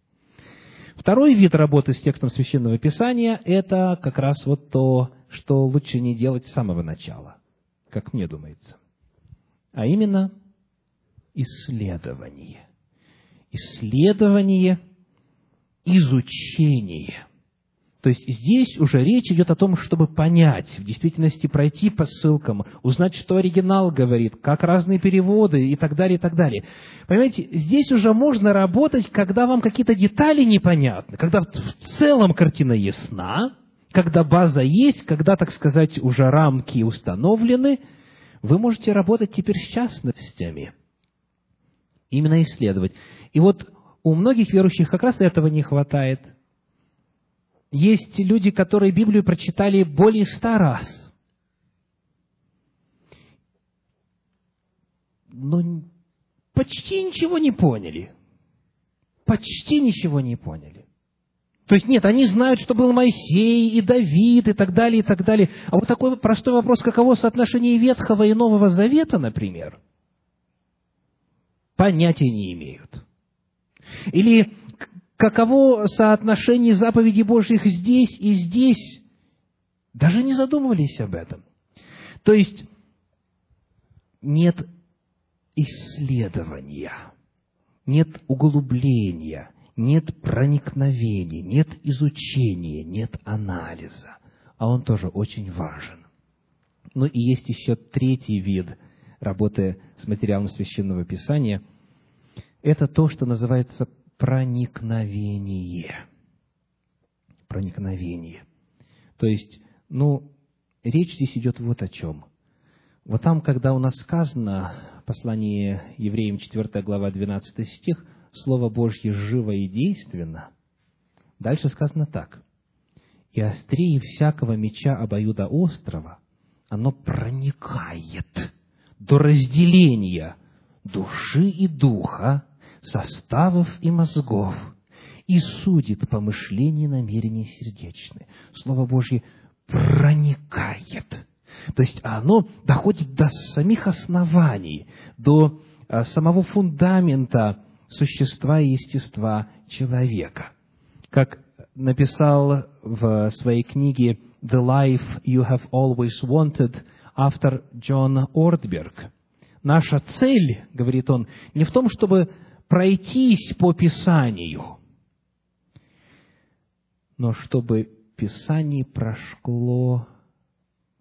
Speaker 1: Второй вид работы с текстом Священного Писания – это как раз вот то, что лучше не делать с самого начала, как мне думается. А именно, исследование. Исследование, изучение – то есть здесь уже речь идет о том, чтобы понять, в действительности пройти по ссылкам, узнать, что оригинал говорит, как разные переводы и так далее, и так далее. Понимаете, здесь уже можно работать, когда вам какие-то детали непонятны, когда в целом картина ясна, когда база есть, когда, так сказать, уже рамки установлены, вы можете работать теперь с частностями. Именно исследовать. И вот у многих верующих как раз этого не хватает – есть люди, которые Библию прочитали более ста раз. Но почти ничего не поняли. Почти ничего не поняли. То есть нет, они знают, что был Моисей и Давид и так далее, и так далее. А вот такой простой вопрос, каково соотношение Ветхого и Нового Завета, например, понятия не имеют. Или каково соотношение заповедей Божьих здесь и здесь, даже не задумывались об этом. То есть, нет исследования, нет углубления, нет проникновения, нет изучения, нет анализа. А он тоже очень важен. Ну и есть еще третий вид работы с материалом Священного Писания. Это то, что называется проникновение. Проникновение. То есть, ну, речь здесь идет вот о чем. Вот там, когда у нас сказано, послание евреям 4 глава 12 стих, Слово Божье живо и действенно, дальше сказано так. «И острее всякого меча обоюда острова оно проникает до разделения души и духа, составов и мозгов, и судит помышления и намерения сердечные. Слово Божье проникает. То есть оно доходит до самих оснований, до а, самого фундамента существа и естества человека. Как написал в своей книге «The Life You Have Always Wanted» автор Джон Ордберг. Наша цель, говорит он, не в том, чтобы пройтись по Писанию, но чтобы Писание прошло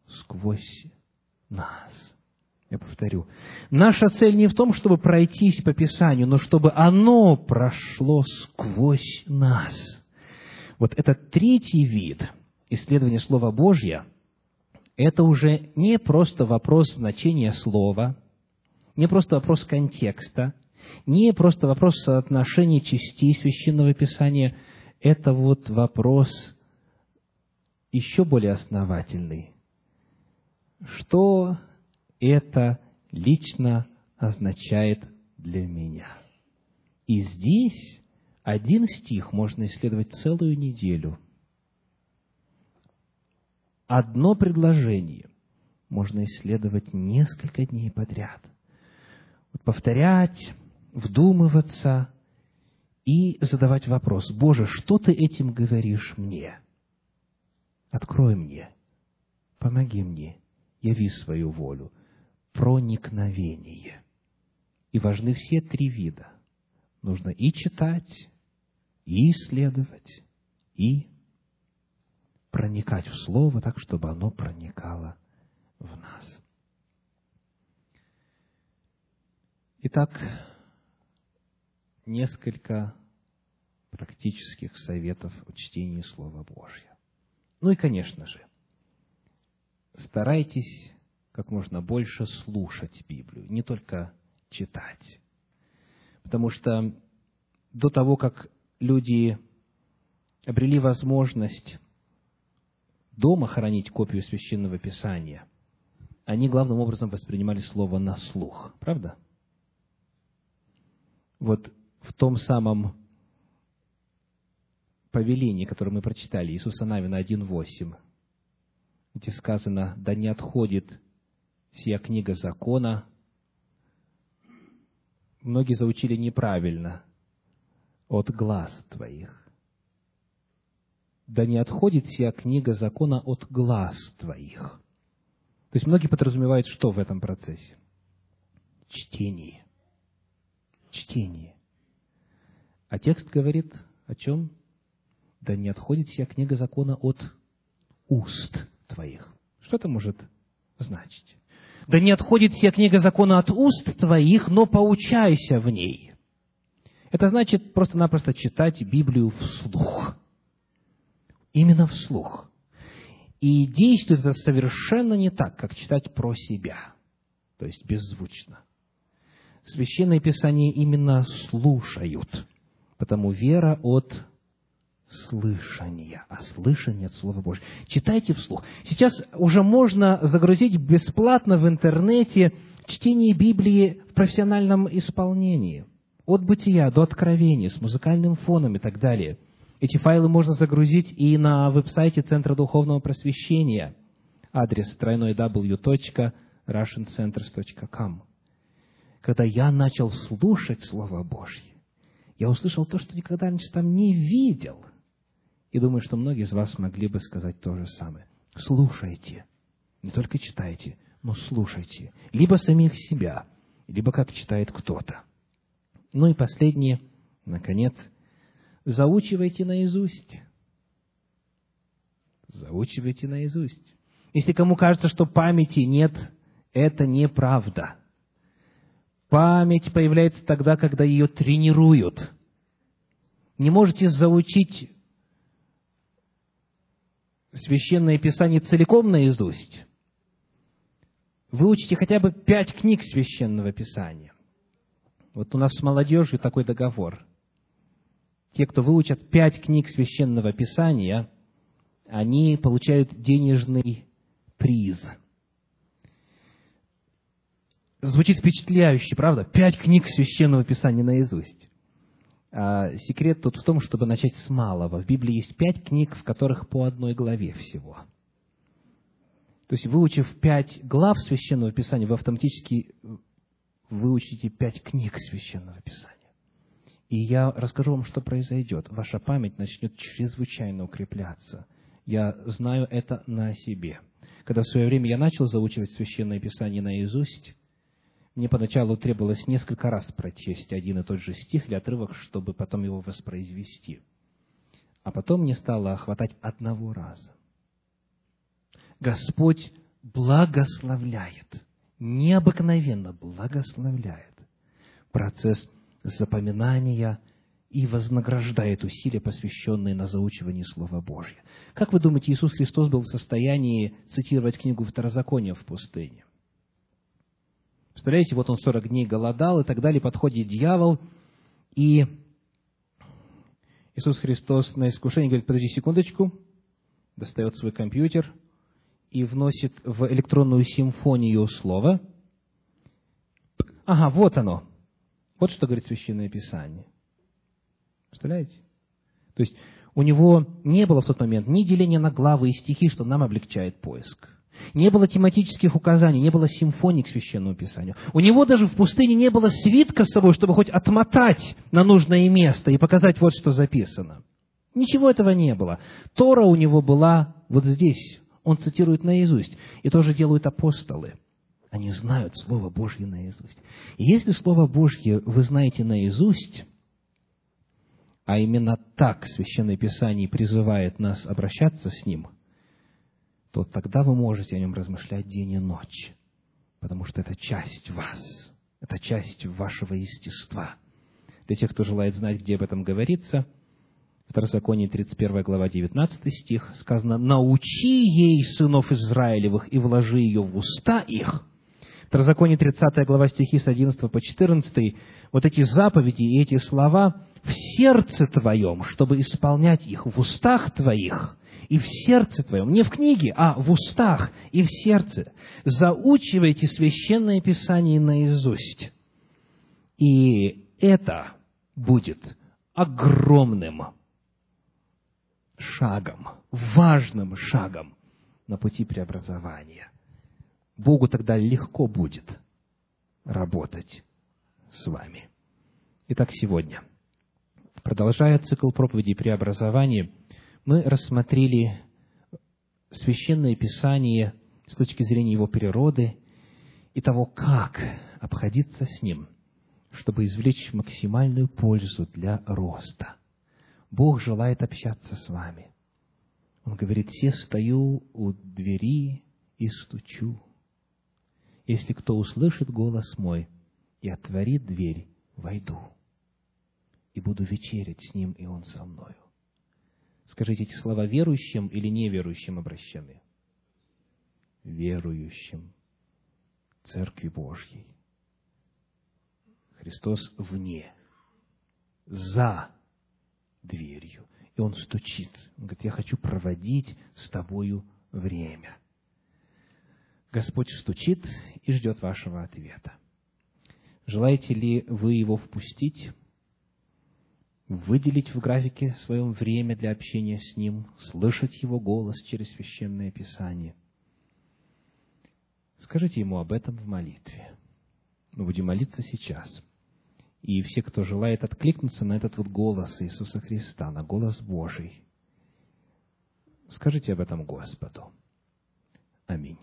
Speaker 1: сквозь нас. Я повторю, наша цель не в том, чтобы пройтись по Писанию, но чтобы оно прошло сквозь нас. Вот этот третий вид исследования Слова Божьего – это уже не просто вопрос значения слова, не просто вопрос контекста, не просто вопрос соотношения частей Священного Писания, это вот вопрос еще более основательный. Что это лично означает для меня? И здесь один стих можно исследовать целую неделю. Одно предложение можно исследовать несколько дней подряд. Вот повторять, вдумываться и задавать вопрос, Боже, что ты этим говоришь мне? Открой мне, помоги мне, яви свою волю, проникновение. И важны все три вида. Нужно и читать, и исследовать, и проникать в Слово так, чтобы оно проникало в нас. Итак, несколько практических советов о чтении Слова Божьего. Ну и, конечно же, старайтесь как можно больше слушать Библию, не только читать. Потому что до того, как люди обрели возможность дома хранить копию священного писания, они главным образом воспринимали слово на слух. Правда? Вот в том самом повелении, которое мы прочитали, Иисуса Навина 1.8, где сказано, «Да не отходит сия книга закона». Многие заучили неправильно от глаз твоих. Да не отходит сия книга закона от глаз твоих. То есть многие подразумевают, что в этом процессе? Чтение. Чтение. А текст говорит о чем? Да не отходит сия книга закона от уст твоих. Что это может значить? Да не отходит сия книга закона от уст твоих, но поучайся в ней. Это значит просто-напросто читать Библию вслух. Именно вслух. И действует это совершенно не так, как читать про себя, то есть беззвучно. Священное Писание именно слушают, потому вера от слышания, а слышание от Слова Божьего. Читайте вслух. Сейчас уже можно загрузить бесплатно в интернете чтение Библии в профессиональном исполнении от бытия до откровения, с музыкальным фоном и так далее. Эти файлы можно загрузить и на веб-сайте Центра Духовного Просвещения. Адрес тройной w.russiancenters.com. Когда я начал слушать Слово Божье, я услышал то, что никогда раньше там не видел. И думаю, что многие из вас могли бы сказать то же самое. Слушайте. Не только читайте, но слушайте. Либо самих себя, либо как читает кто-то. Ну и последнее, наконец, заучивайте наизусть. Заучивайте наизусть. Если кому кажется, что памяти нет, это неправда. Память появляется тогда, когда ее тренируют. Не можете заучить священное писание целиком наизусть. Выучите хотя бы пять книг священного писания. Вот у нас с молодежью такой договор. Те, кто выучат пять книг Священного Писания, они получают денежный приз. Звучит впечатляюще, правда? Пять книг Священного Писания наизусть. А секрет тут в том, чтобы начать с малого. В Библии есть пять книг, в которых по одной главе всего. То есть, выучив пять глав Священного Писания, вы автоматически выучите пять книг Священного Писания. И я расскажу вам, что произойдет. Ваша память начнет чрезвычайно укрепляться. Я знаю это на себе. Когда в свое время я начал заучивать Священное Писание наизусть, мне поначалу требовалось несколько раз прочесть один и тот же стих или отрывок, чтобы потом его воспроизвести. А потом мне стало хватать одного раза. Господь благословляет, необыкновенно благословляет процесс запоминания и вознаграждает усилия, посвященные на заучивание Слова Божьего. Как вы думаете, Иисус Христос был в состоянии цитировать книгу Второзакония в пустыне? Представляете, вот он 40 дней голодал и так далее, подходит дьявол, и Иисус Христос на искушение говорит, подожди секундочку, достает свой компьютер и вносит в электронную симфонию слово. Ага, вот оно. Вот что говорит Священное Писание. Представляете? То есть у него не было в тот момент ни деления на главы и стихи, что нам облегчает поиск. Не было тематических указаний, не было симфоний к Священному Писанию. У него даже в пустыне не было свитка с собой, чтобы хоть отмотать на нужное место и показать вот что записано. Ничего этого не было. Тора у него была вот здесь. Он цитирует наизусть. И то же делают апостолы. Они знают Слово Божье наизусть. И если Слово Божье вы знаете наизусть, а именно так Священное Писание призывает нас обращаться с ним – то тогда вы можете о нем размышлять день и ночь, потому что это часть вас, это часть вашего естества. Для тех, кто желает знать, где об этом говорится, Второзаконие 31 глава 19 стих сказано «Научи ей сынов Израилевых и вложи ее в уста их». Второзаконие 30 глава стихи с 11 по 14 вот эти заповеди и эти слова в сердце твоем, чтобы исполнять их в устах твоих, и в сердце твоем, не в книге, а в устах и в сердце. Заучивайте священное писание наизусть. И это будет огромным шагом, важным шагом на пути преобразования. Богу тогда легко будет работать с вами. Итак, сегодня, продолжая цикл проповедей преобразования, мы рассмотрели Священное Писание с точки зрения его природы и того, как обходиться с ним, чтобы извлечь максимальную пользу для роста. Бог желает общаться с вами. Он говорит, «Все стою у двери и стучу. Если кто услышит голос мой и отворит дверь, войду, и буду вечерять с ним, и он со мною». Скажите, эти слова верующим или неверующим обращены? Верующим. Церкви Божьей. Христос вне, за дверью. И Он стучит. Он говорит, я хочу проводить с тобою время. Господь стучит и ждет вашего ответа. Желаете ли вы его впустить? Выделить в графике своем время для общения с Ним, слышать Его голос через Священное Писание. Скажите Ему об этом в молитве. Мы будем молиться сейчас. И все, кто желает откликнуться на этот вот голос Иисуса Христа, на голос Божий, скажите об этом Господу. Аминь.